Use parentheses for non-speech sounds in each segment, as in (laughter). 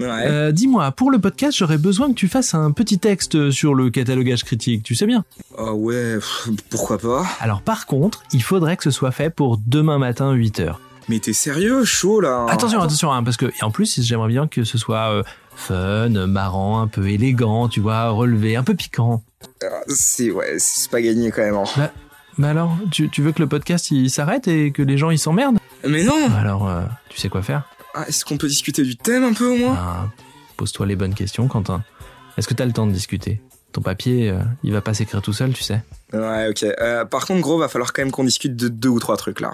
Ouais. Euh, Dis-moi, pour le podcast, j'aurais besoin que tu fasses un petit texte sur le catalogage critique, tu sais bien. Ah ouais, pourquoi pas Alors par contre, il faudrait que ce soit fait pour demain matin 8h. Mais t'es sérieux, chaud là Attention, attention, hein, parce que et en plus, j'aimerais bien que ce soit euh, fun, marrant, un peu élégant, tu vois, relevé, un peu piquant. Ah, C'est ouais, c'est pas gagné quand même. hein. Mais alors, tu, tu veux que le podcast il s'arrête et que les gens ils s'emmerdent? Mais non Alors, euh, tu sais quoi faire Ah, Est-ce qu'on peut discuter du thème un peu au moins? Ah, Pose-toi les bonnes questions, Quentin. Est-ce que t'as le temps de discuter? Ton papier, euh, il va pas s'écrire tout seul, tu sais. Ouais, ok. Euh, par contre, gros, va falloir quand même qu'on discute de deux ou trois trucs là.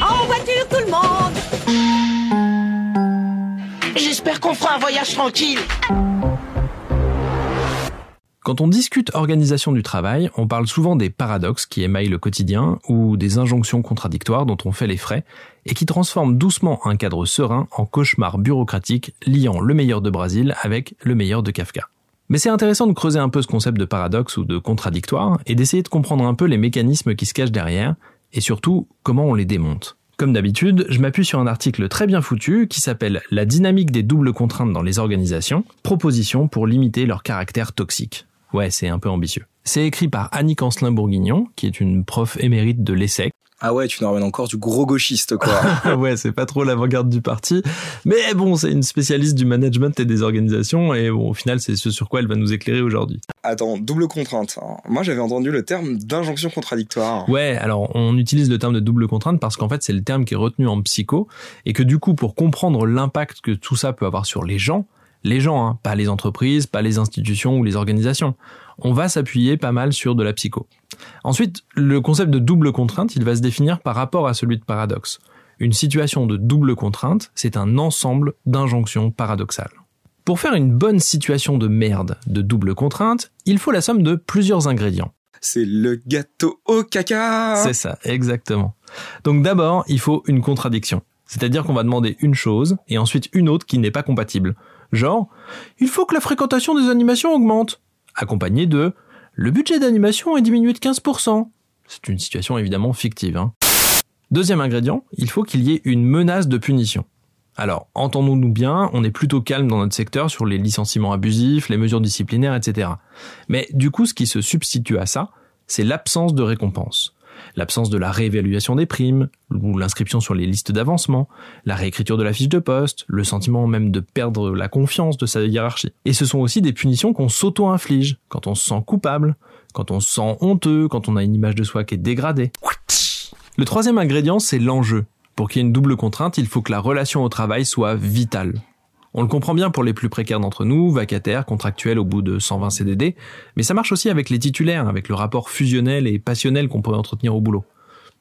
En voiture, tout le monde J'espère qu'on fera un voyage tranquille. Quand on discute organisation du travail, on parle souvent des paradoxes qui émaillent le quotidien ou des injonctions contradictoires dont on fait les frais et qui transforment doucement un cadre serein en cauchemar bureaucratique liant le meilleur de Brésil avec le meilleur de Kafka. Mais c'est intéressant de creuser un peu ce concept de paradoxe ou de contradictoire et d'essayer de comprendre un peu les mécanismes qui se cachent derrière et surtout comment on les démonte. Comme d'habitude, je m'appuie sur un article très bien foutu qui s'appelle La dynamique des doubles contraintes dans les organisations, proposition pour limiter leur caractère toxique. Ouais, c'est un peu ambitieux. C'est écrit par Annick Ancelin-Bourguignon, qui est une prof émérite de l'ESSEC. Ah ouais, tu nous ramènes encore du gros gauchiste quoi. (laughs) ouais, c'est pas trop l'avant-garde du parti. Mais bon, c'est une spécialiste du management et des organisations, et bon, au final, c'est ce sur quoi elle va nous éclairer aujourd'hui. Attends, double contrainte. hein. Moi, j'avais entendu le terme d'injonction contradictoire. Ouais, alors on utilise le terme de double contrainte parce qu'en fait, c'est le terme qui est retenu en psycho, et que du coup, pour comprendre l'impact que tout ça peut avoir sur les gens, les gens, hein, pas les entreprises, pas les institutions ou les organisations. On va s'appuyer pas mal sur de la psycho. Ensuite, le concept de double contrainte, il va se définir par rapport à celui de paradoxe. Une situation de double contrainte, c'est un ensemble d'injonctions paradoxales. Pour faire une bonne situation de merde de double contrainte, il faut la somme de plusieurs ingrédients. C'est le gâteau au caca C'est ça, exactement. Donc d'abord, il faut une contradiction. C'est-à-dire qu'on va demander une chose et ensuite une autre qui n'est pas compatible. Genre, il faut que la fréquentation des animations augmente. Accompagné de, le budget d'animation est diminué de 15%. C'est une situation évidemment fictive. Hein. Deuxième ingrédient, il faut qu'il y ait une menace de punition. Alors, entendons-nous bien, on est plutôt calme dans notre secteur sur les licenciements abusifs, les mesures disciplinaires, etc. Mais du coup, ce qui se substitue à ça, c'est l'absence de récompense. L'absence de la réévaluation des primes, ou l'inscription sur les listes d'avancement, la réécriture de la fiche de poste, le sentiment même de perdre la confiance de sa hiérarchie. Et ce sont aussi des punitions qu'on s'auto-inflige, quand on se sent coupable, quand on se sent honteux, quand on a une image de soi qui est dégradée. Le troisième ingrédient, c'est l'enjeu. Pour qu'il y ait une double contrainte, il faut que la relation au travail soit vitale. On le comprend bien pour les plus précaires d'entre nous, vacataires, contractuels au bout de 120 CDD, mais ça marche aussi avec les titulaires, avec le rapport fusionnel et passionnel qu'on peut entretenir au boulot.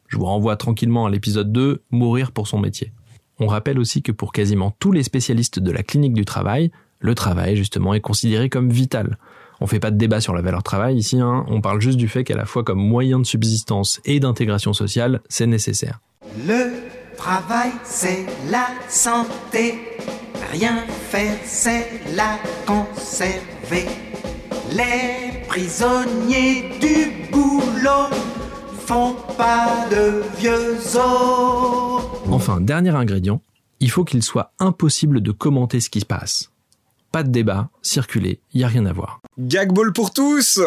Je vous renvoie tranquillement à l'épisode 2, Mourir pour son métier. On rappelle aussi que pour quasiment tous les spécialistes de la clinique du travail, le travail justement est considéré comme vital. On fait pas de débat sur la valeur travail ici, hein, on parle juste du fait qu'à la fois comme moyen de subsistance et d'intégration sociale, c'est nécessaire. Travail, c'est la santé. Rien faire, c'est la conserver. Les prisonniers du boulot font pas de vieux os. Enfin, dernier ingrédient, il faut qu'il soit impossible de commenter ce qui se passe. Pas de débat, circuler, y a rien à voir. Gagball pour tous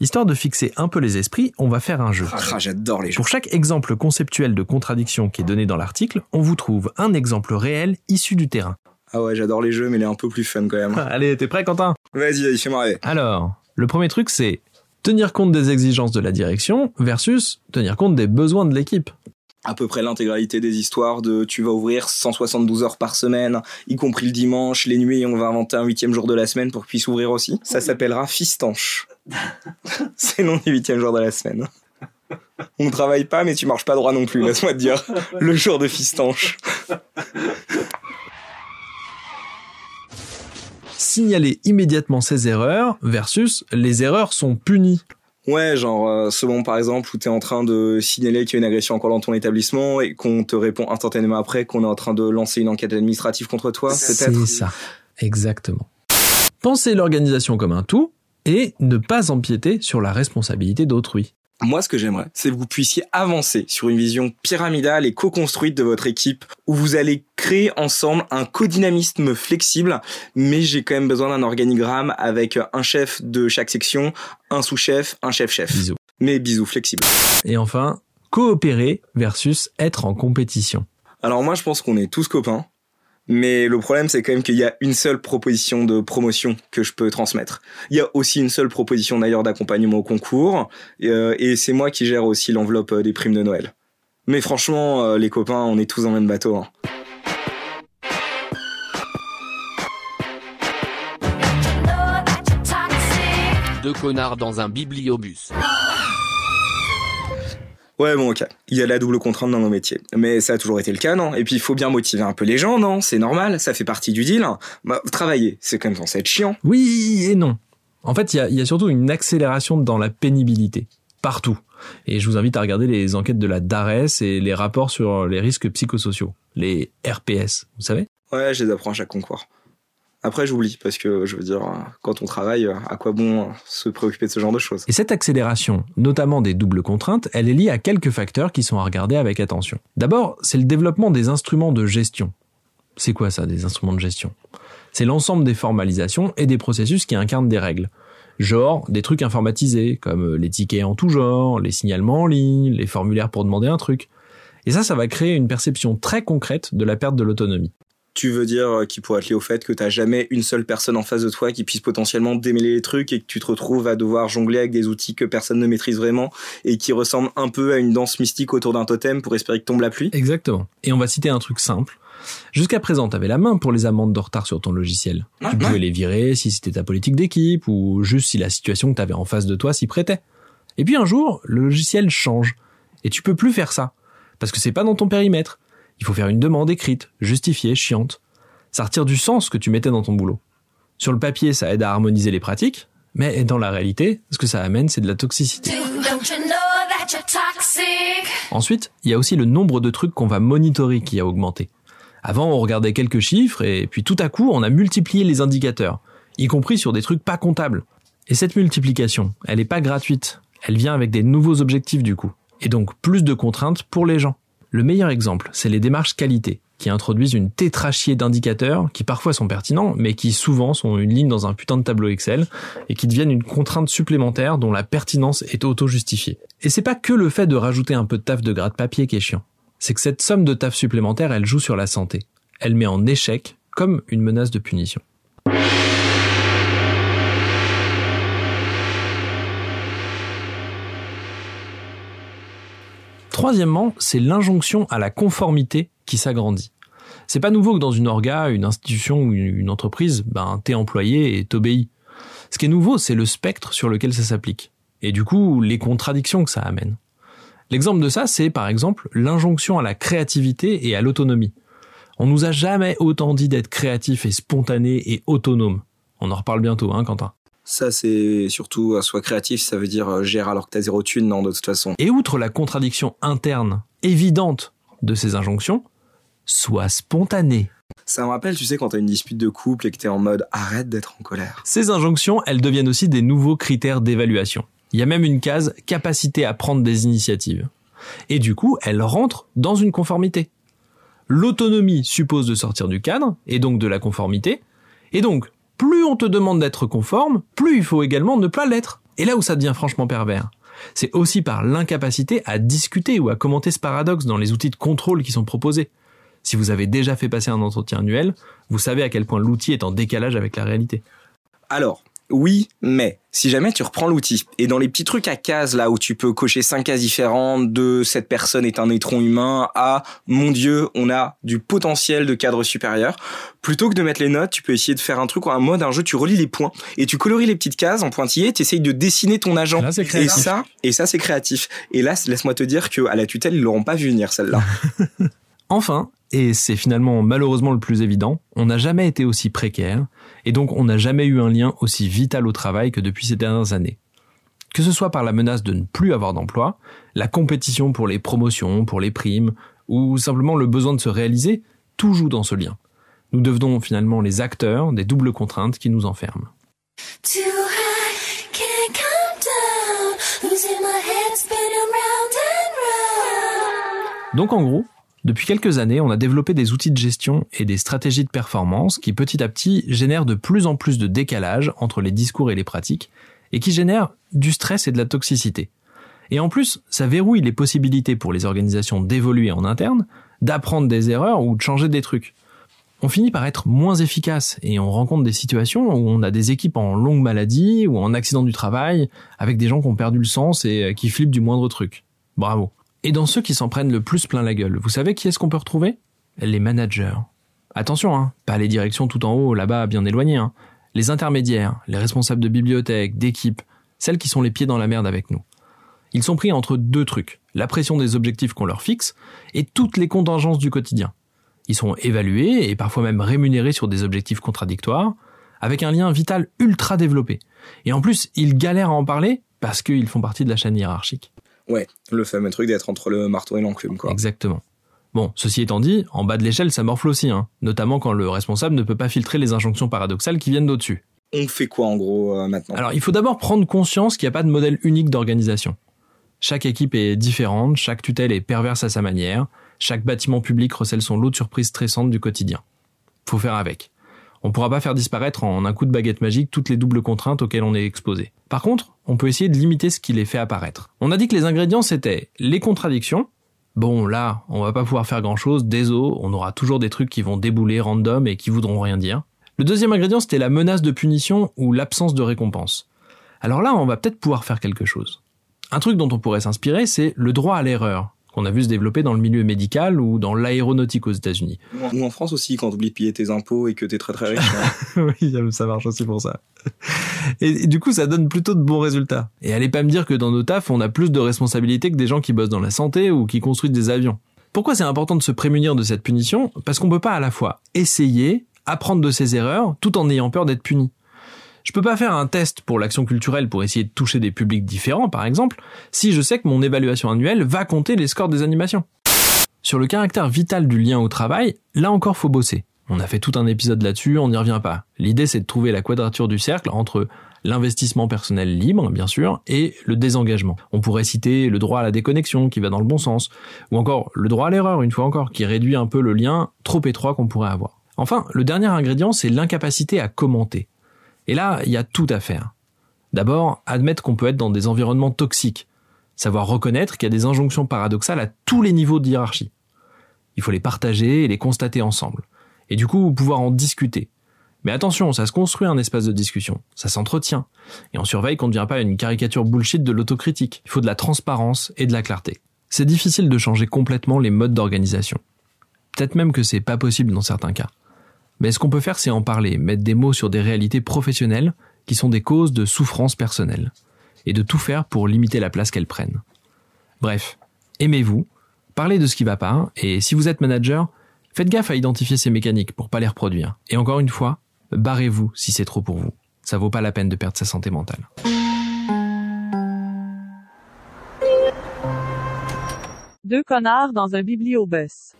Histoire de fixer un peu les esprits, on va faire un jeu. Ah, j'adore les jeux. Pour chaque exemple conceptuel de contradiction qui est donné dans l'article, on vous trouve un exemple réel issu du terrain. Ah ouais, j'adore les jeux, mais il est un peu plus fun quand même. (laughs) Allez, t'es prêt Quentin? Vas-y, vas-y, fais-moi rêver. Alors, le premier truc c'est tenir compte des exigences de la direction versus tenir compte des besoins de l'équipe. À peu près l'intégralité des histoires de tu vas ouvrir 172 heures par semaine, y compris le dimanche, les nuits, on va inventer un huitième jour de la semaine pour qu'il puisse ouvrir aussi. Ça s'appellera Fistanche. (laughs) C'est le nom du huitième jour de la semaine. On ne travaille pas, mais tu marches pas droit non plus, laisse-moi te dire. Le jour de Fistanche. Signaler immédiatement ses erreurs versus les erreurs sont punies. Ouais, genre, euh, ce moment par exemple où t'es en train de signaler qu'il y a une agression encore dans ton établissement et qu'on te répond instantanément après qu'on est en train de lancer une enquête administrative contre toi, C'est peut-être? ça, exactement. Pensez l'organisation comme un tout et ne pas empiéter sur la responsabilité d'autrui. Moi, ce que j'aimerais, c'est que vous puissiez avancer sur une vision pyramidale et co-construite de votre équipe où vous allez créer ensemble un codynamisme flexible, mais j'ai quand même besoin d'un organigramme avec un chef de chaque section, un sous-chef, un chef-chef. Bisous. Mais bisous flexible. Et enfin, coopérer versus être en compétition. Alors moi, je pense qu'on est tous copains. Mais le problème, c'est quand même qu'il y a une seule proposition de promotion que je peux transmettre. Il y a aussi une seule proposition d'ailleurs d'accompagnement au concours, euh, et c'est moi qui gère aussi l'enveloppe euh, des primes de Noël. Mais franchement, euh, les copains, on est tous dans le même bateau. hein. Deux connards dans un bibliobus. Ouais, bon, ok. Il y a la double contrainte dans nos métiers. Mais ça a toujours été le cas, non? Et puis, il faut bien motiver un peu les gens, non? C'est normal, ça fait partie du deal. Bah, travailler, c'est quand même censé être chiant. Oui et non. En fait, il y a, il y a surtout une accélération dans la pénibilité. Partout. Et je vous invite à regarder les enquêtes de la DARES et les rapports sur les risques psychosociaux. Les RPS, vous savez? Ouais, je les apprends à chaque concours. Après, j'oublie, parce que, je veux dire, quand on travaille, à quoi bon se préoccuper de ce genre de choses? Et cette accélération, notamment des doubles contraintes, elle est liée à quelques facteurs qui sont à regarder avec attention. D'abord, c'est le développement des instruments de gestion. C'est quoi ça, des instruments de gestion? C'est l'ensemble des formalisations et des processus qui incarnent des règles. Genre des trucs informatisés, comme les tickets en tout genre, les signalements en ligne, les formulaires pour demander un truc. Et ça, ça va créer une perception très concrète de la perte de l'autonomie. Tu veux dire qu'il pourrait être lié au fait que t'as jamais une seule personne en face de toi qui puisse potentiellement démêler les trucs et que tu te retrouves à devoir jongler avec des outils que personne ne maîtrise vraiment et qui ressemblent un peu à une danse mystique autour d'un totem pour espérer que tombe la pluie? Exactement. Et on va citer un truc simple. Jusqu'à présent, t'avais la main pour les amendes de retard sur ton logiciel. Ouais, tu pouvais ouais. les virer si c'était ta politique d'équipe ou juste si la situation que t'avais en face de toi s'y prêtait. Et puis un jour, le logiciel change. Et tu peux plus faire ça. Parce que c'est pas dans ton périmètre. Il faut faire une demande écrite, justifiée, chiante. Ça retire du sens que tu mettais dans ton boulot. Sur le papier, ça aide à harmoniser les pratiques, mais dans la réalité, ce que ça amène, c'est de la toxicité. Ensuite, il y a aussi le nombre de trucs qu'on va monitorer qui a augmenté. Avant, on regardait quelques chiffres et puis tout à coup, on a multiplié les indicateurs, y compris sur des trucs pas comptables. Et cette multiplication, elle n'est pas gratuite. Elle vient avec des nouveaux objectifs du coup. Et donc plus de contraintes pour les gens. Le meilleur exemple, c'est les démarches qualité, qui introduisent une tétrachier d'indicateurs qui parfois sont pertinents, mais qui souvent sont une ligne dans un putain de tableau Excel et qui deviennent une contrainte supplémentaire dont la pertinence est auto-justifiée. Et c'est pas que le fait de rajouter un peu de taf de gras de papier qui est chiant. C'est que cette somme de taf supplémentaire, elle joue sur la santé. Elle met en échec comme une menace de punition. Troisièmement, c'est l'injonction à la conformité qui s'agrandit. C'est pas nouveau que dans une orga, une institution ou une entreprise, ben, t'es employé et t'obéis. Ce qui est nouveau, c'est le spectre sur lequel ça s'applique. Et du coup, les contradictions que ça amène. L'exemple de ça, c'est par exemple l'injonction à la créativité et à l'autonomie. On nous a jamais autant dit d'être créatif et spontané et autonome. On en reparle bientôt, hein, Quentin. Ça, c'est surtout, euh, sois créatif, ça veut dire euh, gère alors que t'as zéro thune, non, de toute façon. Et outre la contradiction interne évidente de ces injonctions, sois spontané. Ça me rappelle, tu sais, quand t'as une dispute de couple et que t'es en mode arrête d'être en colère. Ces injonctions, elles deviennent aussi des nouveaux critères d'évaluation. Il y a même une case capacité à prendre des initiatives. Et du coup, elles rentrent dans une conformité. L'autonomie suppose de sortir du cadre, et donc de la conformité. Et donc, plus on te demande d'être conforme, plus il faut également ne pas l'être. Et là où ça devient franchement pervers, c'est aussi par l'incapacité à discuter ou à commenter ce paradoxe dans les outils de contrôle qui sont proposés. Si vous avez déjà fait passer un entretien annuel, vous savez à quel point l'outil est en décalage avec la réalité. Alors, oui, mais si jamais tu reprends l'outil et dans les petits trucs à cases là où tu peux cocher cinq cases différentes de cette personne est un étron humain à mon dieu, on a du potentiel de cadre supérieur, plutôt que de mettre les notes, tu peux essayer de faire un truc ou un mode un jeu, tu relis les points et tu colories les petites cases en pointillé, tu essayes de dessiner ton agent. Là, et ça, et ça c'est créatif. Et là, laisse-moi te dire que à la tutelle, ils l'auront pas vu venir celle-là. (laughs) Enfin, et c'est finalement malheureusement le plus évident, on n'a jamais été aussi précaire, et donc on n'a jamais eu un lien aussi vital au travail que depuis ces dernières années. Que ce soit par la menace de ne plus avoir d'emploi, la compétition pour les promotions, pour les primes, ou simplement le besoin de se réaliser, tout joue dans ce lien. Nous devenons finalement les acteurs des doubles contraintes qui nous enferment. Donc en gros, depuis quelques années, on a développé des outils de gestion et des stratégies de performance qui petit à petit génèrent de plus en plus de décalage entre les discours et les pratiques et qui génèrent du stress et de la toxicité. Et en plus, ça verrouille les possibilités pour les organisations d'évoluer en interne, d'apprendre des erreurs ou de changer des trucs. On finit par être moins efficace et on rencontre des situations où on a des équipes en longue maladie ou en accident du travail avec des gens qui ont perdu le sens et qui flippent du moindre truc. Bravo. Et dans ceux qui s'en prennent le plus plein la gueule, vous savez qui est-ce qu'on peut retrouver? Les managers. Attention, hein, pas les directions tout en haut, là-bas, bien éloignées. Hein. Les intermédiaires, les responsables de bibliothèque, d'équipe, celles qui sont les pieds dans la merde avec nous. Ils sont pris entre deux trucs, la pression des objectifs qu'on leur fixe et toutes les contingences du quotidien. Ils sont évalués et parfois même rémunérés sur des objectifs contradictoires, avec un lien vital ultra développé. Et en plus, ils galèrent à en parler parce qu'ils font partie de la chaîne hiérarchique. Ouais, le fameux truc d'être entre le marteau et l'enclume, quoi. Exactement. Bon, ceci étant dit, en bas de l'échelle, ça morfle aussi, hein, notamment quand le responsable ne peut pas filtrer les injonctions paradoxales qui viennent d'au-dessus. On fait quoi en gros euh, maintenant? Alors, il faut d'abord prendre conscience qu'il n'y a pas de modèle unique d'organisation. Chaque équipe est différente, chaque tutelle est perverse à sa manière, chaque bâtiment public recèle son lot de surprises stressantes du quotidien. Faut faire avec. On pourra pas faire disparaître en un coup de baguette magique toutes les doubles contraintes auxquelles on est exposé. Par contre, on peut essayer de limiter ce qui les fait apparaître. On a dit que les ingrédients c'était les contradictions. Bon, là, on va pas pouvoir faire grand chose, désolé, on aura toujours des trucs qui vont débouler random et qui voudront rien dire. Le deuxième ingrédient c'était la menace de punition ou l'absence de récompense. Alors là, on va peut-être pouvoir faire quelque chose. Un truc dont on pourrait s'inspirer, c'est le droit à l'erreur qu'on a vu se développer dans le milieu médical ou dans l'aéronautique aux États-Unis. Ou en France aussi, quand tu oublies de payer tes impôts et que t'es très très riche. hein. (laughs) oui, ça marche aussi pour ça. Et, et du coup, ça donne plutôt de bons résultats. Et allez pas me dire que dans nos tafs, on a plus de responsabilités que des gens qui bossent dans la santé ou qui construisent des avions. Pourquoi c'est important de se prémunir de cette punition? Parce qu'on peut pas à la fois essayer, apprendre de ses erreurs, tout en ayant peur d'être puni. Je peux pas faire un test pour l'action culturelle pour essayer de toucher des publics différents, par exemple, si je sais que mon évaluation annuelle va compter les scores des animations. Sur le caractère vital du lien au travail, là encore faut bosser. On a fait tout un épisode là-dessus, on n'y revient pas. L'idée c'est de trouver la quadrature du cercle entre l'investissement personnel libre, bien sûr, et le désengagement. On pourrait citer le droit à la déconnexion qui va dans le bon sens, ou encore le droit à l'erreur, une fois encore, qui réduit un peu le lien trop étroit qu'on pourrait avoir. Enfin, le dernier ingrédient, c'est l'incapacité à commenter. Et là, il y a tout à faire. D'abord, admettre qu'on peut être dans des environnements toxiques. Savoir reconnaître qu'il y a des injonctions paradoxales à tous les niveaux de hiérarchie. Il faut les partager et les constater ensemble. Et du coup, pouvoir en discuter. Mais attention, ça se construit un espace de discussion. Ça s'entretient. Et on surveille qu'on ne devient pas une caricature bullshit de l'autocritique. Il faut de la transparence et de la clarté. C'est difficile de changer complètement les modes d'organisation. Peut-être même que c'est pas possible dans certains cas. Mais ce qu'on peut faire, c'est en parler, mettre des mots sur des réalités professionnelles qui sont des causes de souffrance personnelle, et de tout faire pour limiter la place qu'elles prennent. Bref, aimez-vous, parlez de ce qui va pas, et si vous êtes manager, faites gaffe à identifier ces mécaniques pour pas les reproduire. Et encore une fois, barrez-vous si c'est trop pour vous. Ça vaut pas la peine de perdre sa santé mentale. Deux connards dans un bibliobus.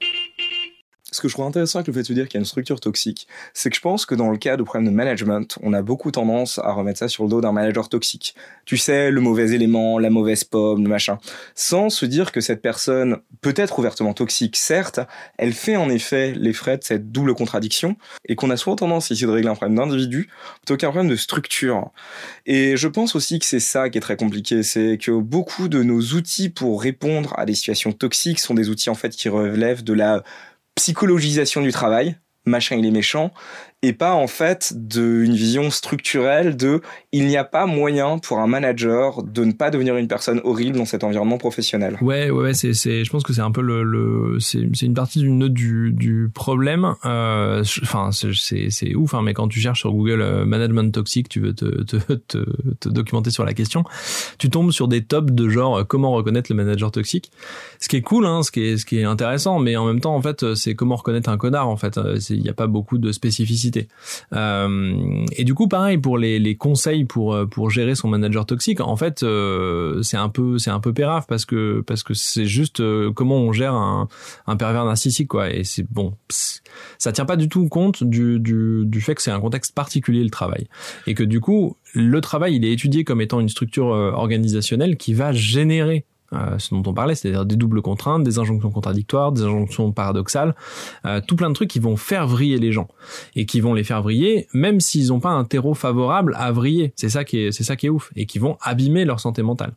Ce que je trouve intéressant avec le fait de dire qu'il y a une structure toxique, c'est que je pense que dans le cas de problèmes de management, on a beaucoup tendance à remettre ça sur le dos d'un manager toxique. Tu sais, le mauvais élément, la mauvaise pomme, le machin. Sans se dire que cette personne peut être ouvertement toxique, certes, elle fait en effet les frais de cette double contradiction, et qu'on a souvent tendance ici de régler un problème d'individu plutôt qu'un problème de structure. Et je pense aussi que c'est ça qui est très compliqué, c'est que beaucoup de nos outils pour répondre à des situations toxiques sont des outils en fait qui relèvent de la psychologisation du travail, machin il est méchant, et pas en fait d'une vision structurelle de il n'y a pas moyen pour un manager de ne pas devenir une personne horrible dans cet environnement professionnel. Ouais, ouais, ouais, c'est, c'est, je pense que c'est un peu le, le c'est, c'est une partie d'une note du, du problème. Euh, Enfin, c'est, c'est, ouf, hein, mais quand tu cherches sur Google euh, management toxique, tu veux te, te, te, te documenter sur la question, tu tombes sur des tops de genre euh, comment reconnaître le manager toxique. Ce qui est cool, hein, ce qui est, ce qui est intéressant, mais en même temps, en fait, c'est comment reconnaître un connard. En fait, il n'y a pas beaucoup de spécificité. Euh, et du coup, pareil pour les, conseils pour euh, pour gérer son manager toxique. En fait, euh, c'est un peu c'est un peu pérave parce que parce que c'est juste comment on gère un, pervers narcissique quoi. Et c'est bon, ça tient pas du tout compte du du, du fait que c'est un contexte particulier le travail et que du coup le travail il est étudié comme étant une structure organisationnelle qui va générer euh, ce dont on parlait, c'est-à-dire des doubles contraintes, des injonctions contradictoires, des injonctions paradoxales, euh, tout plein de trucs qui vont faire vriller les gens et qui vont les faire vriller, même s'ils n'ont pas un terreau favorable à vriller. C'est ça qui est, c'est ça qui est ouf et qui vont abîmer leur santé mentale.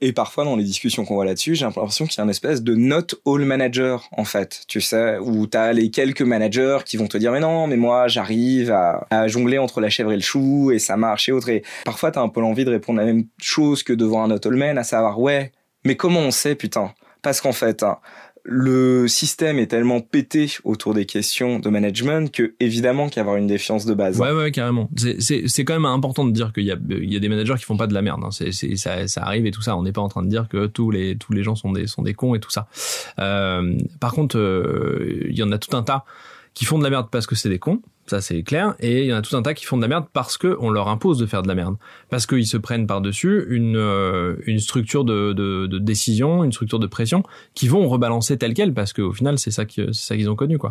Et parfois, dans les discussions qu'on voit là-dessus, j'ai l'impression qu'il y a une espèce de not all manager, en fait. Tu sais, où t'as les quelques managers qui vont te dire, mais non, mais moi, j'arrive à, à jongler entre la chèvre et le chou, et ça marche et autres. Et parfois, t'as un peu l'envie de répondre la même chose que devant un not all man, à savoir, ouais, mais comment on sait, putain? Parce qu'en fait, hein, le système est tellement pété autour des questions de management que évidemment qu'il y a avoir une défiance de base. Ouais, ouais, carrément. C'est- quand même important de dire qu'il y a, y a des managers qui font pas de la merde. Hein. Ça arrive et tout ça. On n'est pas en train de dire que tous les tous les gens sont des sont des cons et tout ça. Euh, par contre, euh, il y en a tout un tas qui font de la merde parce que c'est des cons. Ça c'est clair. Et il y en a tout un tas qui font de la merde parce que on leur impose de faire de la merde. Parce qu'ils se prennent par dessus une euh, une structure de, de de décision, une structure de pression qui vont rebalancer telle quelle parce qu'au final c'est ça qui c'est ça qu'ils ont connu quoi.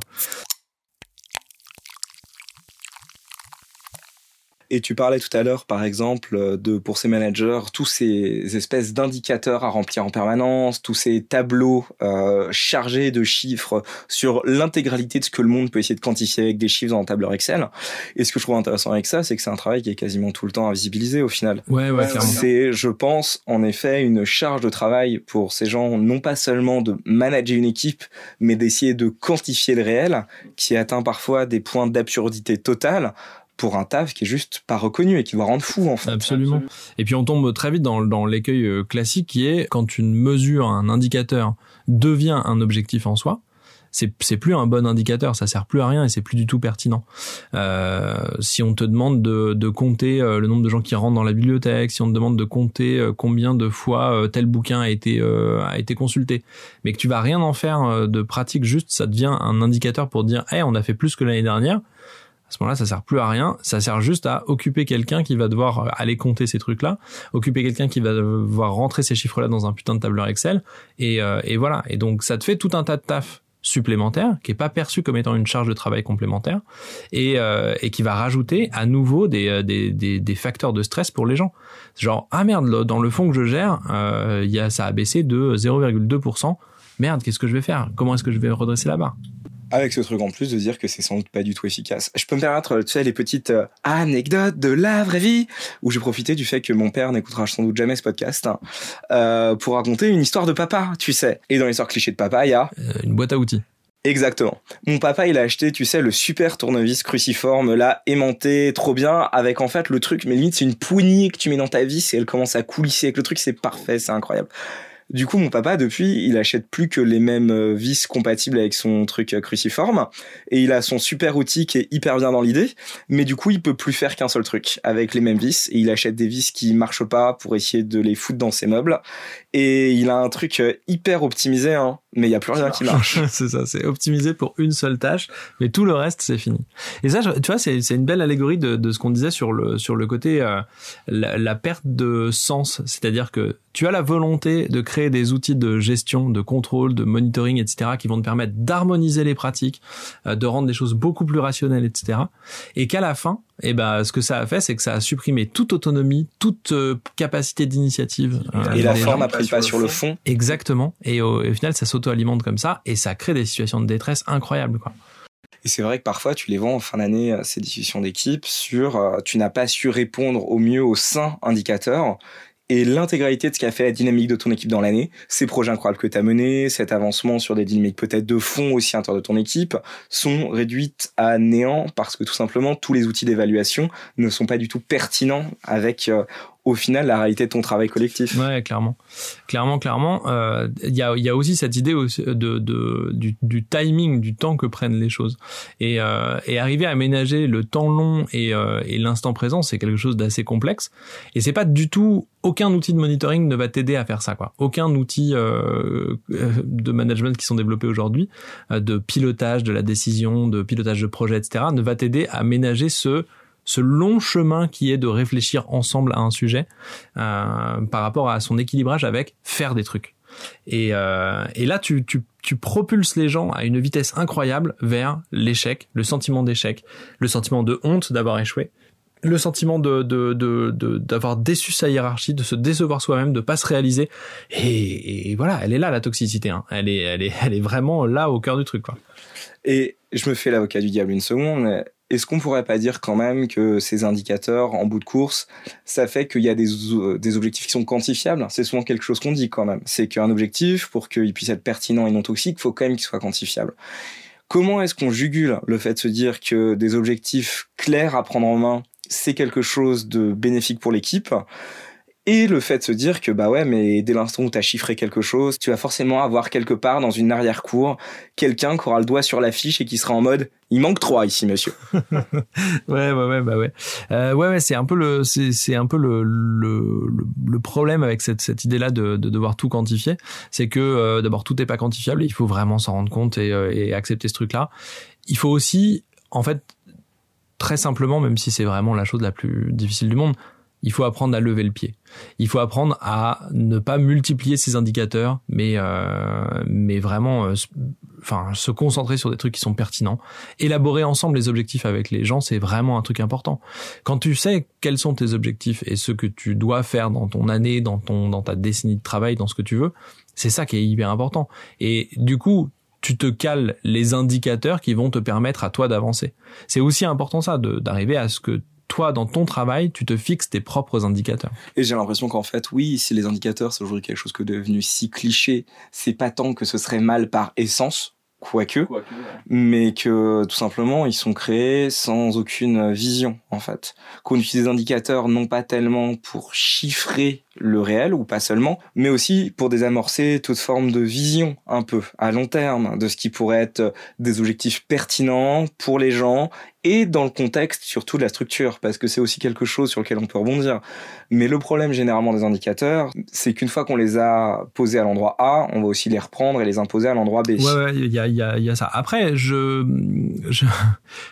Et tu parlais tout à l'heure, par exemple, euh, de pour ces managers, tous ces espèces d'indicateurs à remplir en permanence, tous ces tableaux euh, chargés de chiffres sur l'intégralité de ce que le monde peut essayer de quantifier avec des chiffres dans un tableur Excel. Et ce que je trouve intéressant avec ça, c'est que c'est un travail qui est quasiment tout le temps invisibilisé au final. Ouais, ouais, clairement. C'est, je pense, en effet, une charge de travail pour ces gens, non pas seulement de manager une équipe, mais d'essayer de quantifier le réel, qui atteint parfois des points d'absurdité totale pour un taf qui est juste pas reconnu et qui va rendre fou en fait. Absolument. Et puis on tombe très vite dans, dans l'écueil euh, classique qui est quand une mesure, un indicateur devient un objectif en soi, c'est c'est plus un bon indicateur, ça sert plus à rien et c'est plus du tout pertinent. Euh, si on te demande de, de compter euh, le nombre de gens qui rentrent dans la bibliothèque, si on te demande de compter euh, combien de fois tel bouquin a été euh, a été consulté, mais que tu vas rien en faire de pratique, juste ça devient un indicateur pour dire, hey, on a fait plus que l'année dernière à ce moment-là, ça sert plus à rien. Ça sert juste à occuper quelqu'un qui va devoir euh, aller compter ces trucs-là, occuper quelqu'un qui va devoir rentrer ces chiffres-là dans un putain de tableur Excel. Et, euh, et voilà. Et donc, ça te fait tout un tas de taf supplémentaire qui est pas perçu comme étant une charge de travail complémentaire et, euh, et qui va rajouter à nouveau des, euh, des, des, des facteurs de stress pour les gens. Genre ah merde dans le fond que je gère, euh, il y a ça a baissé de 0,2%. Merde, qu'est-ce que je vais faire? Comment est-ce que je vais redresser la barre? Avec ce truc en plus de dire que c'est sans doute pas du tout efficace. Je peux me permettre, tu sais, les petites euh, anecdotes de la vraie vie, où j'ai profité du fait que mon père n'écoutera sans doute jamais ce podcast, hein, euh, pour raconter une histoire de papa, tu sais. Et dans l'histoire cliché de papa, il y a Euh, Une boîte à outils. Exactement. Mon papa, il a acheté, tu sais, le super tournevis cruciforme, là, aimanté, trop bien, avec en fait le truc, mais limite, c'est une poignée que tu mets dans ta vis et elle commence à coulisser avec le truc, c'est parfait, c'est incroyable. Du coup, mon papa, depuis, il achète plus que les mêmes euh, vis compatibles avec son truc euh, cruciforme. Et il a son super outil qui est hyper bien dans l'idée. Mais du coup, il peut plus faire qu'un seul truc avec les mêmes vis. Et il achète des vis qui marchent pas pour essayer de les foutre dans ses meubles. Et il a un truc euh, hyper optimisé, hein. Mais il y a plus rien qui marche. (laughs) c'est ça, c'est optimisé pour une seule tâche, mais tout le reste c'est fini. Et ça, tu vois, c'est une belle allégorie de, de ce qu'on disait sur le sur le côté euh, la, la perte de sens, c'est-à-dire que tu as la volonté de créer des outils de gestion, de contrôle, de monitoring, etc., qui vont te permettre d'harmoniser les pratiques, euh, de rendre les choses beaucoup plus rationnelles, etc. Et qu'à la fin, eh ben, ce que ça a fait, c'est que ça a supprimé toute autonomie, toute euh, capacité d'initiative. euh, Et la des forme a pris pas sur le fond. Exactement. Et au, et au final, ça s'auto-alimente comme ça et ça crée des situations de détresse incroyables. Quoi. Et c'est vrai que parfois, tu les vois en fin d'année, euh, ces discussions d'équipe, sur euh, tu n'as pas su répondre au mieux aux sains indicateurs. Et l'intégralité de ce qu'a fait la dynamique de ton équipe dans l'année, ces projets incroyables que tu as menés, cet avancement sur des dynamiques peut-être de fond aussi à de ton équipe, sont réduites à néant parce que tout simplement, tous les outils d'évaluation ne sont pas du tout pertinents avec, euh, au final, la réalité de ton travail collectif. Ouais, clairement. Clairement, clairement. euh, Il y, a, il y a aussi cette idée de, du, timing, du temps que prennent les choses. Et, euh, arriver à ménager le temps long et, euh, et l'instant présent, c'est quelque chose d'assez complexe. Et c'est pas du tout... Aucun outil de monitoring ne va t'aider à faire ça. quoi. Aucun outil euh, euh, de management qui sont développés aujourd'hui, euh, de pilotage de la décision, de pilotage de projet, etc., ne va t'aider à ménager ce ce long chemin qui est de réfléchir ensemble à un sujet euh, par rapport à son équilibrage avec faire des trucs. Et, euh, là, tu, propulses les gens à une vitesse incroyable vers l'échec, le sentiment d'échec, le sentiment de honte d'avoir échoué. le sentiment de d'avoir déçu sa hiérarchie, de se décevoir soi-même, de pas se réaliser. Et, voilà, elle est là la toxicité. Hein. Elle est elle est elle est vraiment là au cœur du truc. Et je me fais l'avocat du diable une seconde, est-ce qu'on pourrait pas dire quand même que ces indicateurs en bout de course, ça fait qu'il y a des, euh, des objectifs qui sont quantifiables? C'est souvent quelque chose qu'on dit quand même. C'est qu'un objectif, pour qu'il puisse être pertinent et non toxique, faut quand même qu'il soit quantifiable. Comment est-ce qu'on jugule le fait de se dire que des objectifs clairs à prendre en main, c'est quelque chose de bénéfique pour l'équipe? Et le fait de se dire que bah ouais mais dès l'instant où tu as chiffré quelque chose tu vas forcément avoir quelque part dans une arrière-cour quelqu'un qui aura le doigt sur la fiche et qui sera en mode il manque trois ici monsieur (laughs) Ouais, ouais, ouais, bah ouais. Euh, ouais, ouais, c'est un peu le, c'est, un peu le, le, problème avec cette, cette idée-là de, de devoir tout quantifier, c'est que euh, d'abord tout n'est pas quantifiable. Il faut vraiment s'en rendre compte et, euh, et accepter ce truc-là. Il faut aussi, en fait, très simplement, même si c'est vraiment la chose la plus difficile du monde, il faut apprendre à lever le pied. Il faut apprendre à ne pas multiplier ces indicateurs, mais euh, mais vraiment, euh, enfin, se concentrer sur des trucs qui sont pertinents. Élaborer ensemble les objectifs avec les gens, c'est vraiment un truc important. Quand tu sais quels sont tes objectifs et ce que tu dois faire dans ton année, dans ton dans ta décennie de travail, dans ce que tu veux, c'est ça qui est hyper important. Et du coup, tu te cales les indicateurs qui vont te permettre à toi d'avancer. C'est aussi important ça, d'arriver à ce que toi, dans ton travail, tu te fixes tes propres indicateurs. et j'ai l'impression qu'en fait oui si les indicateurs c'est aujourd'hui quelque chose que devenu si cliché c'est pas tant que ce serait mal par essence quoique mais que tout simplement ils sont créés sans aucune vision en fait. Qu'on utilise des indicateurs non pas tellement pour chiffrer le réel ou pas seulement, mais aussi pour désamorcer toute forme de vision un peu à long terme de ce qui pourrait être des objectifs pertinents pour les gens et dans le contexte surtout de la structure parce que c'est aussi quelque chose sur lequel on peut rebondir. Mais le problème généralement des indicateurs, c'est qu'une fois qu'on les a posés à l'endroit A, on va aussi les reprendre et les imposer à l'endroit B. Ouais, ouais, il y a, il y, a, ça. Après, je,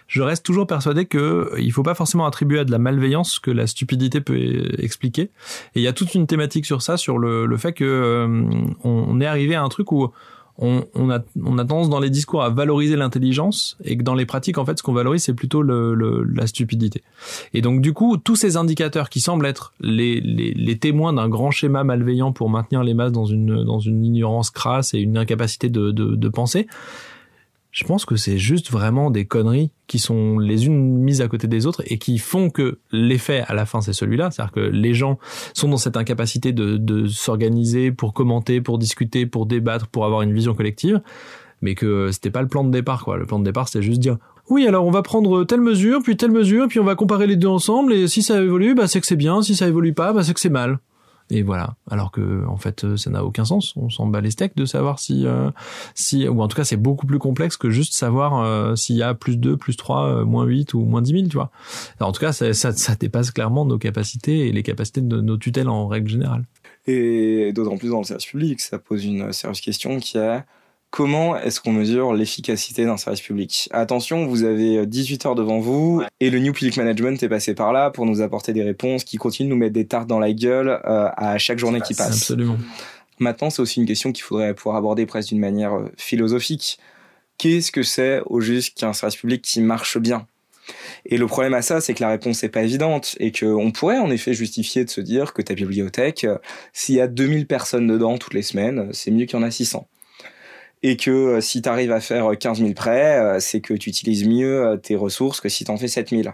je, reste toujours persuadé que il faut pas forcément attribuer à de la malveillance que la stupidité peut expliquer. Et il y a une thématique sur ça, sur le, le fait que euh, on, est arrivé à un truc où on, a, on a tendance dans les discours à valoriser l'intelligence et que dans les pratiques, en fait, ce qu'on valorise, c'est plutôt la stupidité. Et donc, du coup, tous ces indicateurs qui semblent être les, les, les témoins d'un grand schéma malveillant pour maintenir les masses dans une, dans une ignorance crasse et une incapacité de, de, de penser, je pense que c'est juste vraiment des conneries qui sont les unes mises à côté des autres et qui font que l'effet à la fin c'est celui-là, c'est-à-dire que les gens sont dans cette incapacité de, s'organiser pour commenter, pour discuter, pour débattre, pour avoir une vision collective, mais que c'était pas le plan de départ quoi. Le plan de départ c'était juste dire oui alors on va prendre telle mesure puis telle mesure puis on va comparer les deux ensemble et si ça évolue bah c'est que c'est bien, si ça évolue pas bah c'est que c'est mal. Et voilà. Alors que en fait, euh, ça n'a aucun sens. On s'en bat les steaks de savoir si, euh, si, ou en tout cas, c'est beaucoup plus complexe que juste savoir euh, s'il y a plus 2, plus 3, euh, moins 8 ou moins 10 000, tu vois. En tout cas, ça, ça, ça dépasse clairement nos capacités et les capacités de nos tutelles en règle générale. Et d'autant plus dans le service public, ça pose une sérieuse question qui est comment est-ce qu'on mesure l'efficacité d'un service public? Attention, vous avez 18 heures devant vous et le New Public Management est passé par là pour nous apporter des réponses qui continuent de nous mettre des tartes dans la gueule euh, à chaque journée qui passe. Absolument. Maintenant, c'est aussi une question qu'il faudrait pouvoir aborder presque d'une manière euh, philosophique. Qu'est-ce que c'est au juste qu'un service public qui marche bien? Et le problème à ça, c'est que la réponse n'est pas évidente et qu'on pourrait en effet justifier de se dire que ta bibliothèque, euh, s'il y a 2000 personnes dedans toutes les semaines, euh, c'est mieux qu'il y en a 600. Et que euh, si tu arrives à faire 15 000 prêts, euh, c'est que tu utilises mieux euh, tes ressources que si tu en fais 7000.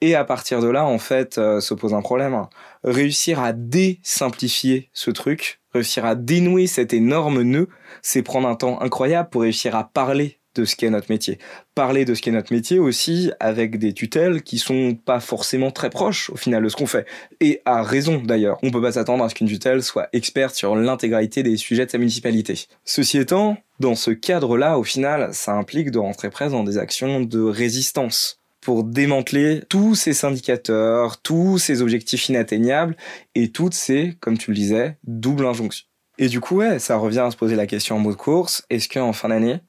Et à partir de là, en fait, euh, se pose un problème. Réussir à désimplifier ce truc, réussir à dénouer cet énorme nœud, c'est prendre un temps incroyable pour réussir à parler de ce qu'est notre métier. Parler de ce qu'est notre métier aussi avec des tutelles qui sont pas forcément très proches au final de ce qu'on fait. Et à raison d'ailleurs. On peut pas s'attendre à ce qu'une tutelle soit experte sur l'intégralité des sujets de sa municipalité. Ceci étant, dans ce cadre-là, au final, ça implique de rentrer presque dans des actions de résistance pour démanteler tous ces indicateurs, tous ces objectifs inatteignables et toutes ces, comme tu le disais, doubles injonctions. Et du coup, ouais, ça revient à se poser la question en mot de course. Est-ce qu'en fin d'année,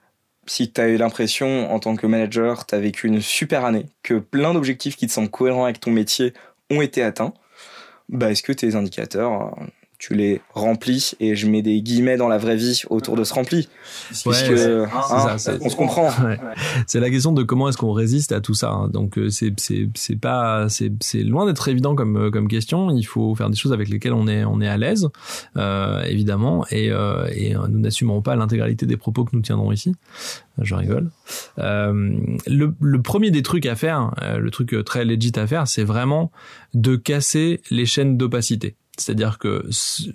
si tu as eu l'impression en tant que manager, tu as vécu une super année, que plein d'objectifs qui te semblent cohérents avec ton métier ont été atteints, bah est-ce que tes indicateurs, euh, tu les remplis et je mets des guillemets dans la vraie vie autour de ce rempli. Ouais, Puisque, hein, ça, on se comprend. (laughs) Ouais. C'est la question de comment est-ce qu'on résiste à tout ça. hein. Donc euh, c'est c'est c'est pas c'est c'est loin d'être évident comme euh, comme question. Il faut faire des choses avec lesquelles on est on est à l'aise, euh, évidemment, et euh, et euh, nous n'assumerons pas l'intégralité des propos que nous tiendrons ici. Je rigole. Euh, le le premier des trucs à faire, euh, le truc très legit à faire, c'est vraiment de casser les chaînes d'opacité. C'est-à-dire que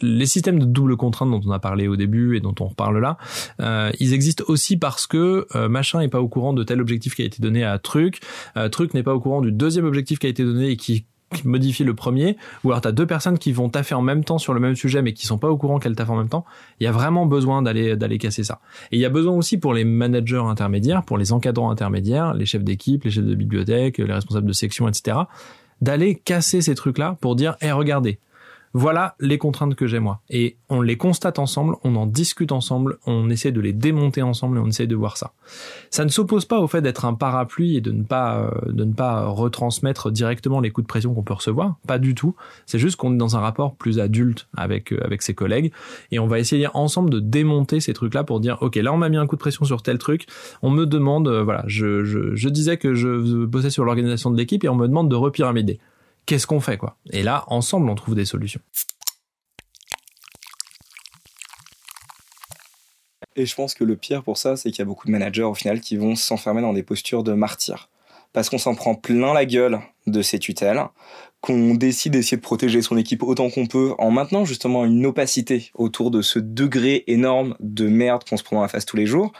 les systèmes de double contrainte dont on a parlé au début et dont on reparle là, euh, ils existent aussi parce que euh, machin est pas au courant de tel objectif qui a été donné à truc, euh, truc n'est pas au courant du deuxième objectif qui a été donné et qui modifie le premier, ou alors t'as deux personnes qui vont taffer en même temps sur le même sujet mais qui sont pas au courant qu'elles taffent en même temps. Il y a vraiment besoin d'aller d'aller casser ça. Et il y a besoin aussi pour les managers intermédiaires, pour les encadrants intermédiaires, les chefs d'équipe, les chefs de bibliothèque, les responsables de section, etc. D'aller casser ces trucs-là pour dire, eh regardez, voilà les contraintes que j'ai moi. Et on les constate ensemble, on en discute ensemble, on essaie de les démonter ensemble et on essaie de voir ça. Ça ne s'oppose pas au fait d'être un parapluie et de ne pas euh, de ne pas retransmettre directement les coups de pression qu'on peut recevoir, pas du tout. C'est juste qu'on est dans un rapport plus adulte avec euh, avec ses collègues et on va essayer ensemble de démonter ces trucs-là pour dire OK, là on m'a mis un coup de pression sur tel truc, on me demande euh, voilà, je, je je disais que je bossais sur l'organisation de l'équipe et on me demande de repyramider qu'est-ce qu'on fait quoi Et là, ensemble, on trouve des solutions. Et je pense que le pire pour ça, c'est qu'il y a beaucoup de managers au final qui vont s'enfermer dans des postures de martyrs. Parce qu'on s'en prend plein la gueule de ces tutelles, qu'on décide d'essayer de protéger son équipe autant qu'on peut en maintenant justement une opacité autour de ce degré énorme de merde qu'on se prend dans la face tous les jours,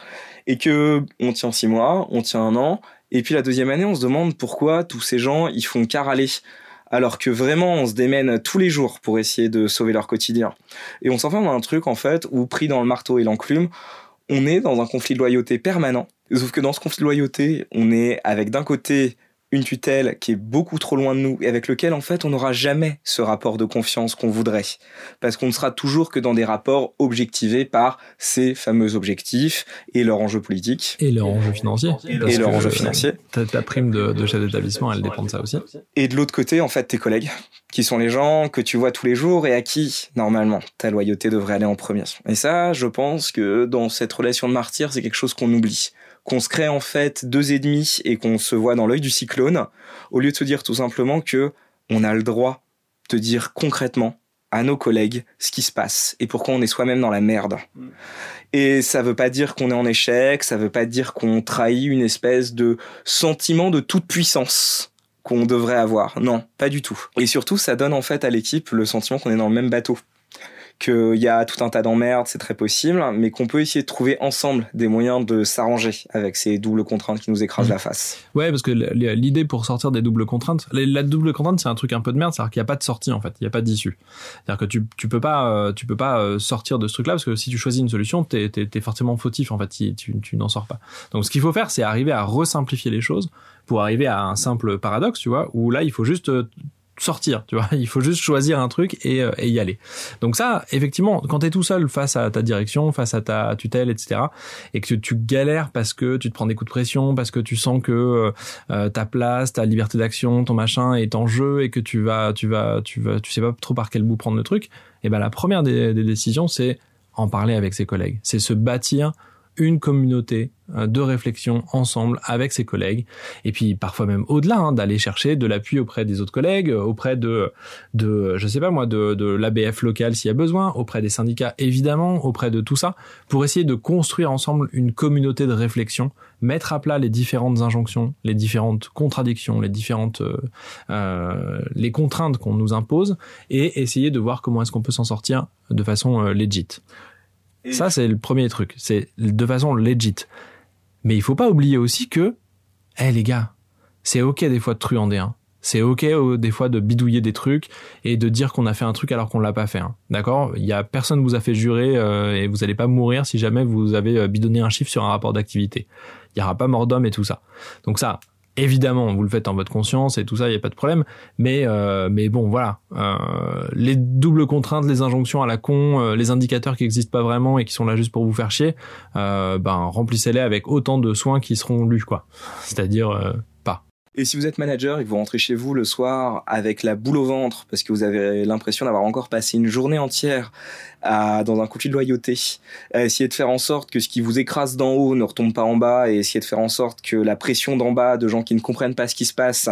et que on tient six mois, on tient un an, et puis la deuxième année, on se demande pourquoi tous ces gens, ils font qu'à alors que vraiment on se démène tous les jours pour essayer de sauver leur quotidien. Et on s'enferme dans un truc en fait où pris dans le marteau et l'enclume, on est dans un conflit de loyauté permanent. Sauf que dans ce conflit de loyauté, on est avec d'un côté une tutelle qui est beaucoup trop loin de nous et avec lequel en fait on n'aura jamais ce rapport de confiance qu'on voudrait. Parce qu'on ne sera toujours que dans des rapports objectivés par ces fameux objectifs et leur enjeu politique Et leur enjeu financier. et leur enjeu financier. Ta, ta prime de, de chef d'établissement, elle dépend de ça aussi. Et de l'autre côté, en fait, tes collègues, qui sont les gens que tu vois tous les jours et à qui, normalement, ta loyauté devrait aller en premier. Et ça, je pense que dans cette relation de martyr, c'est quelque chose qu'on oublie. Qu'on se crée en fait deux ennemis et qu'on se voit dans l'œil du cyclone, au lieu de se dire tout simplement que on a le droit de dire concrètement à nos collègues ce qui se passe et pourquoi on est soi-même dans la merde. Et ça veut pas dire qu'on est en échec, ça veut pas dire qu'on trahit une espèce de sentiment de toute puissance qu'on devrait avoir. Non, pas du tout. Et surtout, ça donne en fait à l'équipe le sentiment qu'on est dans le même bateau. Qu'il y a tout un tas d'emmerdes, c'est très possible, mais qu'on peut essayer de trouver ensemble des moyens de s'arranger avec ces doubles contraintes qui nous écrasent Mhm. la face. Ouais, parce que l'idée pour sortir des doubles contraintes, la- double contrainte, c'est un truc un peu de merde, c'est-à-dire qu'il n'y a pas de sortie en fait, il n'y a pas d'issue. C'est-à-dire que tu, tu peux pas, euh, tu peux pas euh, sortir de ce truc-là parce que si tu choisis une solution, t'es es, es forcément fautif en fait, tu, tu n'en sors pas. Donc ce qu'il faut faire, c'est arriver à resimplifier les choses pour arriver à un simple paradoxe, tu vois, où là il faut juste euh, sortir, tu vois, (laughs) il faut juste choisir un truc et, euh, et y aller. Donc ça, effectivement, quand t'es tout seul face à ta direction, face à ta tutelle, etc., et que tu galères parce que tu te prends des coups de pression, parce que tu sens que euh, ta place, ta liberté d'action, ton machin est en jeu et que tu vas, tu vas, tu vas, tu sais pas trop par quel bout prendre le truc. Et ben la première des, des décisions, c'est en parler avec ses collègues, c'est se bâtir une communauté euh, de réflexion ensemble avec ses collègues. Et puis parfois même au-delà hein, d'aller chercher de l'appui auprès des autres collègues auprès de de je sais pas moi de de l'ABF local s'il y a besoin auprès des syndicats évidemment auprès de tout ça pour essayer de construire ensemble une communauté de réflexion mettre à plat les différentes injonctions les différentes contradictions les différentes euh, euh, les contraintes qu'on nous impose et essayer de voir comment est-ce qu'on peut s'en sortir de façon euh, ça, c'est le premier truc. C'est de façon legit. Mais il faut pas oublier aussi que, eh les gars, c'est ok des fois de truander. Hein. C'est ok euh, des fois de bidouiller des trucs et de dire qu'on a fait un truc alors qu'on l'a pas fait. Hein. D'accord? Il y a personne vous a fait jurer euh, et vous allez pas mourir si jamais vous avez euh, bidonné un chiffre sur un rapport d'activité. Il y aura pas mort d'homme et tout ça. Donc ça, évidemment, vous le faites en votre conscience et tout ça, il y a pas de problème. Mais euh, mais bon, voilà, euh, les doubles contraintes, les injonctions à la con, euh, les indicateurs qui existent pas vraiment et qui sont là juste pour vous faire chier, euh, ben remplissez-les avec autant de soins qui seront lus, quoi. C'est-à-dire euh. Et si vous êtes manager et que vous rentrez chez vous le soir avec la boule au ventre parce que vous avez l'impression d'avoir encore passé une journée entière à, dans un conflit de loyauté, à essayer de faire en sorte que ce qui vous écrase d'en haut ne retombe pas en bas et essayer de faire en sorte que la pression d'en bas de gens qui ne comprennent pas ce qui se passe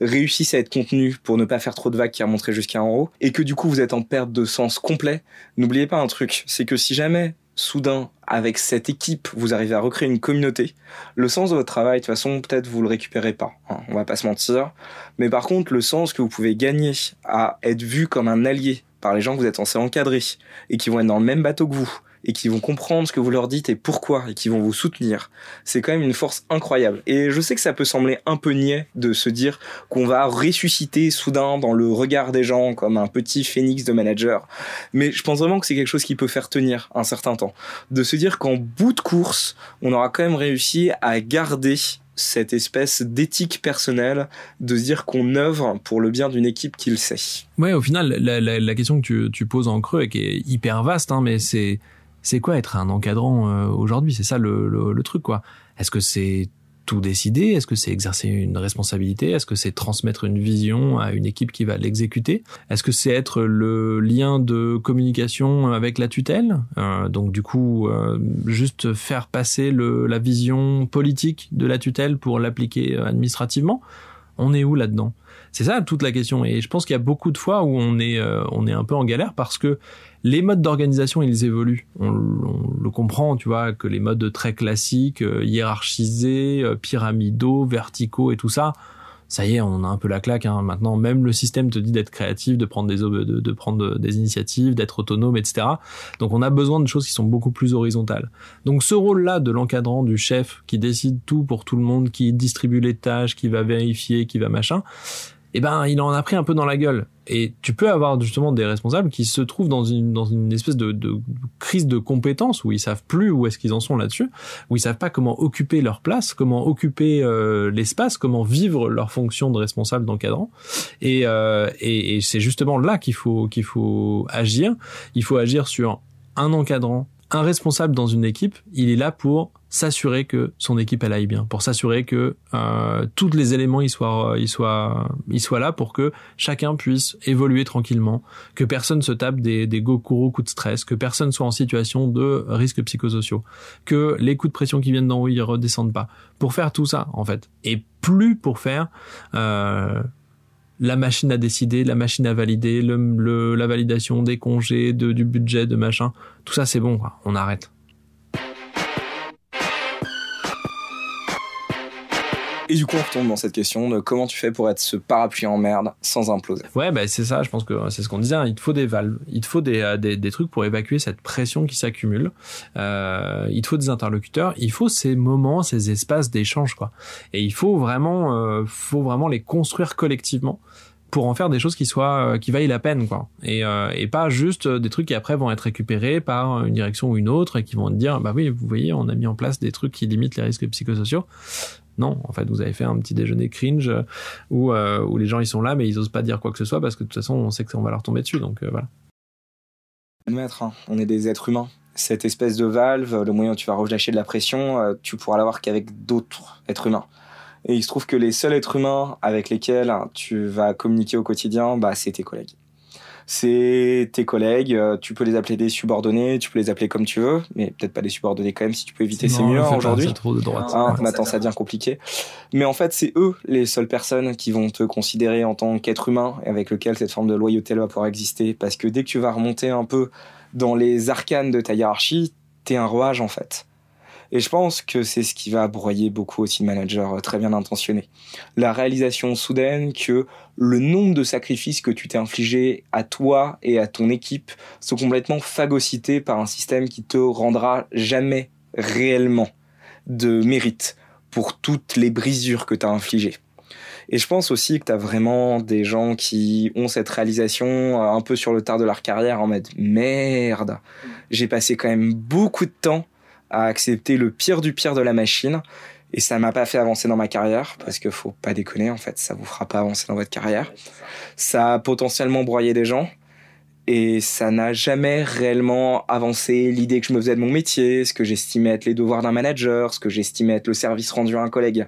réussisse à être contenue pour ne pas faire trop de vagues qui remonteraient jusqu'à en haut. Et que du coup vous êtes en perte de sens complet, n'oubliez pas un truc, c'est que si jamais soudain, avec cette équipe, vous arrivez à recréer une communauté, le sens de votre travail, de toute façon, peut-être vous le récupérez pas. hein, on va pas se mentir. Mais par contre, le sens que vous pouvez gagner à être vu comme un allié par les gens que vous êtes censés encadrer et qui vont être dans le même bateau que vous et qui vont comprendre ce que vous leur dites et pourquoi et qui vont vous soutenir, c'est quand même une force incroyable. Et je sais que ça peut sembler un peu niais de se dire qu'on va ressusciter soudain dans le regard des gens comme un petit phénix de manager. Mais je pense vraiment que c'est quelque chose qui peut faire tenir un certain temps. De se dire qu'en bout de course, on aura quand même réussi à garder cette espèce d'éthique personnelle, de se dire qu'on œuvre pour le bien d'une équipe qui le sait. Ouais, au final, la, question que tu, tu poses en creux et qui est hyper vaste, hein, mais c'est c'est quoi être un encadrant euh, aujourd'hui? C'est ça le, truc, quoi. Est-ce que c'est tout décider? Est-ce que c'est exercer une responsabilité? Est-ce que c'est transmettre une vision à une équipe qui va l'exécuter? Est-ce que c'est être le lien de communication avec la tutelle? Euh, Donc du coup, euh, juste faire passer la vision politique de la tutelle pour l'appliquer administrativement. On est où là-dedans? C'est ça toute la question. Et je pense qu'il y a beaucoup de fois où on est, euh, on est un peu en galère parce que les modes d'organisation, ils évoluent. On, le comprend, tu vois, que les modes très classiques, euh, hiérarchisés, euh, pyramidaux, verticaux et tout ça, ça y est, on a un peu la claque. Hein. Maintenant, même le système te dit d'être créatif, de prendre des de, de prendre des initiatives, d'être autonome, etc. Donc, on a besoin de choses qui sont beaucoup plus horizontales. Donc, ce rôle-là de l'encadrant, du chef, qui décide tout pour tout le monde, qui distribue les tâches, qui va vérifier, qui va machin, eh ben, il en a pris un peu dans la gueule. Et tu peux avoir justement des responsables qui se trouvent dans une, dans une espèce de, de crise de compétences où ils savent plus où est-ce qu'ils en sont là-dessus, où ils savent pas comment occuper leur place, comment occuper euh, l'espace, comment vivre leur fonction de responsable d'encadrant. Et, euh, et, et c'est justement là qu'il faut, qu'il faut agir. Il faut agir sur un encadrant, un responsable dans une équipe. Il est là pour s'assurer que son équipe elle aille bien, pour s'assurer que euh, tous les éléments ils soient ils soient ils soient là pour que chacun puisse évoluer tranquillement, que personne se tape des des coups de stress, que personne soit en situation de risques psychosociaux, que les coups de pression qui viennent d'en haut ils redescendent pas. Pour faire tout ça en fait, et plus pour faire euh, la machine à décider, la machine à valider, le, la validation des congés, de, du budget, de machin, tout ça c'est bon, on arrête. Et du coup, on retombe dans cette question de comment tu fais pour être ce parapluie en merde sans imploser. Ouais, bah c'est ça, je pense que c'est ce qu'on disait, hein. il te faut des valves, il te faut des, euh, des, des trucs pour évacuer cette pression qui s'accumule, euh, il te faut des interlocuteurs, il faut ces moments, ces espaces d'échange, quoi. Et il faut vraiment, euh, faut vraiment les construire collectivement pour en faire des choses qui soient euh, qui vaillent la peine quoi et euh, pas juste des trucs qui après vont être récupérés par une direction ou une autre et qui vont te dire bah oui vous voyez on a mis en place des trucs qui limitent les risques psychosociaux non, en fait, vous avez fait un petit déjeuner cringe où, euh, où les gens ils sont là, mais ils osent pas dire quoi que ce soit parce que de toute façon, on sait qu'on va leur tomber dessus. Donc euh, voilà. Hein, on est des êtres humains. Cette espèce de valve, le moyen où tu vas relâcher de la pression, euh, tu pourras l'avoir qu'avec d'autres êtres humains. Et il se trouve que les seuls êtres humains avec lesquels hein, tu vas communiquer au quotidien, bah, c'est tes collègues c'est tes collègues, euh, tu peux les appeler des subordonnés, tu peux les appeler comme tu veux, mais peut-être pas des subordonnés quand même si tu peux éviter ces murs aujourd'hui. trop de droite. Hein, maintenant ça devient compliqué. Mais en fait, c'est eux les seules personnes qui vont te considérer en tant qu'être humain et avec lequel cette forme de loyauté va pouvoir exister parce que dès que tu vas remonter un peu dans les arcanes de ta hiérarchie, t'es un rouage en fait. Et je pense que c'est ce qui va broyer beaucoup aussi de managers très bien intentionnés. La réalisation soudaine que le nombre de sacrifices que tu t'es infligé à toi et à ton équipe sont complètement phagocytés par un système qui te rendra jamais réellement de mérite pour toutes les brisures que tu as infligées. Et je pense aussi que tu as vraiment des gens qui ont cette réalisation un peu sur le tard de leur carrière en mode merde, j'ai passé quand même beaucoup de temps à accepter le pire du pire de la machine. Et ça m'a pas fait avancer dans ma carrière, parce que faut pas déconner, en fait, ça vous fera pas avancer dans votre carrière. Ça a potentiellement broyé des gens, et ça n'a jamais réellement avancé l'idée que je me faisais de mon métier, ce que j'estimais être les devoirs d'un manager, ce que j'estimais être le service rendu à un collègue.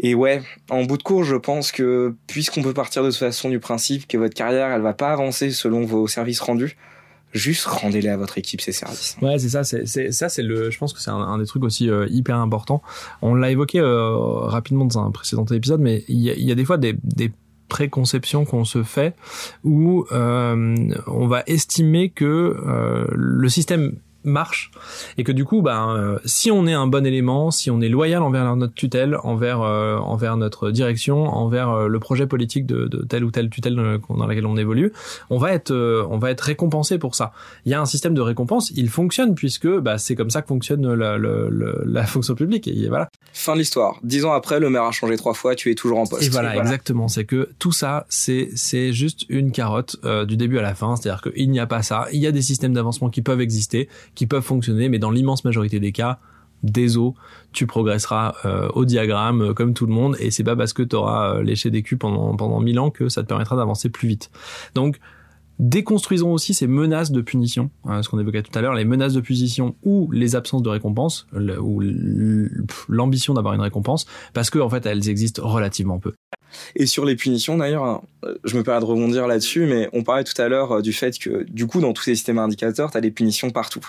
Et ouais, en bout de cours, je pense que puisqu'on peut partir de toute façon du principe que votre carrière, elle va pas avancer selon vos services rendus, juste rendez-les à votre équipe ces services. Ouais, c'est ça. C'est, ça, c'est le. Je pense que c'est un, des trucs aussi euh, hyper important. On l'a évoqué euh, rapidement dans un précédent épisode, mais il y a, y a des fois des, des préconceptions qu'on se fait où euh, on va estimer que euh, le système marche. Et que du coup ben euh, si on est un bon élément si on est loyal envers notre tutelle envers euh, envers notre direction envers euh, le projet politique de, de telle ou telle tutelle dans, dans laquelle on évolue on va être euh, on va être récompensé pour ça. Il y a un système de récompense il fonctionne puisque bah, c'est comme ça que fonctionne la, la, la, la fonction publique. Et voilà Fin de l'histoire. Dix ans après, le maire a changé trois fois, tu es toujours en poste. et voilà, exactement. C'est que tout ça, c'est c'est juste une carotte euh, du début à la fin. C'est-à-dire qu'il n'y a pas ça. Il y a des systèmes d'avancement qui peuvent exister, qui peuvent fonctionner, mais dans l'immense majorité des cas, désolé, tu progresseras euh, au diagramme euh, comme tout le monde. Et c'est pas parce que tu auras léché des culs pendant pendant mille ans que ça te permettra d'avancer plus vite. Donc Déconstruisons aussi ces menaces de punition, hein, ce qu'on évoquait tout à l'heure, les menaces de punition ou les absences de récompense, ou l'ambition d'avoir une récompense, parce que en fait elles existent relativement peu. Et sur les punitions, d'ailleurs, hein, euh, je me permets de rebondir là-dessus, mais on parlait tout à l'heure euh, du fait que, du coup, dans tous ces systèmes indicateurs, tu as des punitions partout.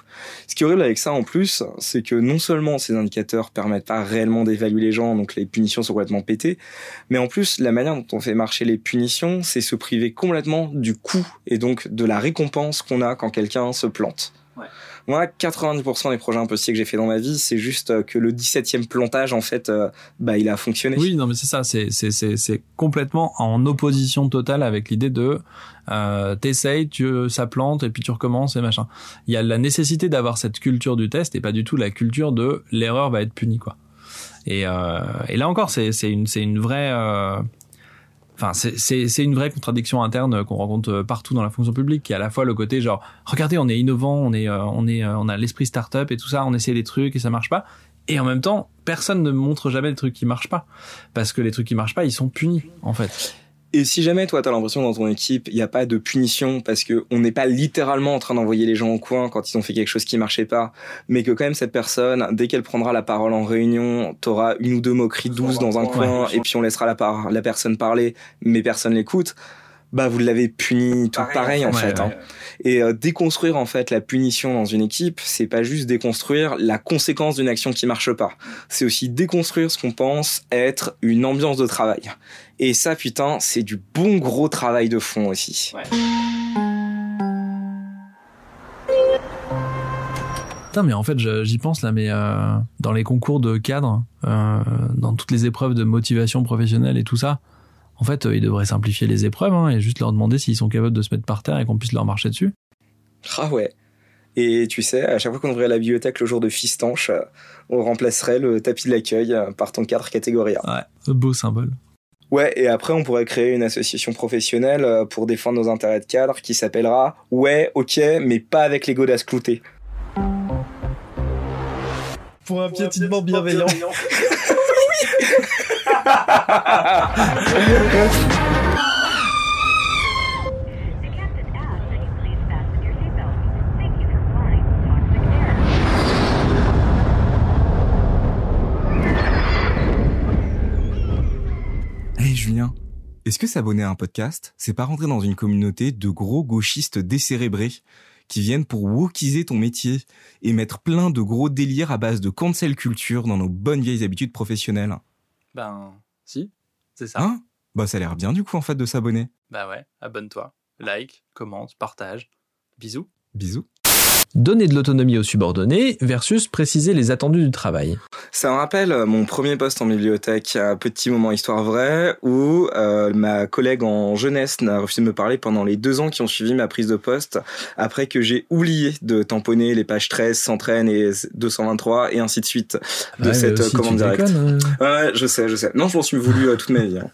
Ce qui est horrible avec ça, en plus, c'est que non seulement ces indicateurs permettent pas réellement d'évaluer les gens, donc les punitions sont complètement pétées, mais en plus, la manière dont on fait marcher les punitions, c'est se priver complètement du coût et donc de la récompense qu'on a quand quelqu'un se plante. Moi, 90% des projets impossibles que j'ai fait dans ma vie, c'est juste euh, que le 17e plantage, en fait, euh, bah, il a fonctionné. Oui, non mais c'est ça, c'est c'est c'est c'est complètement en opposition totale avec l'idée de euh, t'essayes, tu ça plante et puis tu recommences et machin. Il y a la nécessité d'avoir cette culture du test et pas du tout la culture de l'erreur va être punie quoi. Et euh, et là encore c'est c'est une c'est une vraie euh, Enfin, c'est- une vraie contradiction interne qu'on rencontre partout dans la fonction publique, qui est à la fois le côté genre, regardez, on est innovant, on est, euh, on est, euh, on a l'esprit start-up et tout ça, on essaie des trucs et ça marche pas. Et en même temps, personne ne montre jamais les trucs qui marchent pas, parce que les trucs qui marchent pas, ils sont punis en fait. Et si jamais toi t'as l'impression dans ton équipe il n'y a pas de punition parce que on n'est pas littéralement en train d'envoyer les gens au coin quand ils ont fait quelque chose qui marchait pas, mais que quand même cette personne dès qu'elle prendra la parole en réunion, t'auras une ou deux moqueries douces dans un coin et puis on laissera la, par- la personne parler, mais personne l'écoute. Bah vous l'avez puni tout pareil, en Ouais, fait. ouais. hein. Et euh, déconstruire en fait la punition dans une équipe, c'est pas juste déconstruire la conséquence d'une action qui marche pas. C'est aussi déconstruire ce qu'on pense être une ambiance de travail. Et ça, putain, c'est du bon gros travail de fond aussi. Putain, mais en fait, j'y pense là, mais euh, dans les concours de cadre, euh, dans toutes les épreuves de motivation professionnelle et tout ça, en fait, euh, ils devraient simplifier les épreuves hein, et juste leur demander s'ils sont capables de se mettre par terre et qu'on puisse leur marcher dessus. Ah ouais. Et tu sais, à chaque fois qu'on ouvrirait la bibliothèque le jour de Fistanche, euh, on remplacerait le tapis de l'accueil euh, par ton cadre catégorie A. Ouais, beau symbole. Ouais, et après, on pourrait créer une association professionnelle pour défendre nos intérêts de cadre qui s'appellera Ouais, ok, mais pas avec les godasses cloutées. Pour un piétinement bienveillant. Asks Hey Julien, est-ce que s'abonner à un podcast, c'est pas rentrer dans une communauté de gros gauchistes décérébrés qui viennent pour wokiser ton métier et mettre plein de gros délires à base de cancel culture dans nos bonnes vieilles habitudes professionnelles? Ben, si, c'est ça. Hein? Bah ça a l'air bien du coup en fait de s'abonner. bah ouais, abonne-toi, like, commente, partage. Bisous. Bisous. Donner de l'autonomie aux subordonnés versus préciser les attendus du travail. Ça me rappelle euh, mon premier poste en bibliothèque, un petit moment histoire vraie, où euh, ma collègue en jeunesse n'a refusé de me parler pendant les deux ans qui ont suivi ma prise de poste, après que j'ai oublié de tamponner les pages 13, 113 et 223 et ainsi de suite de cette euh, commande directe. Ouais, je sais, je sais. Non, je m'en suis voulu euh, toute ma vie. hein.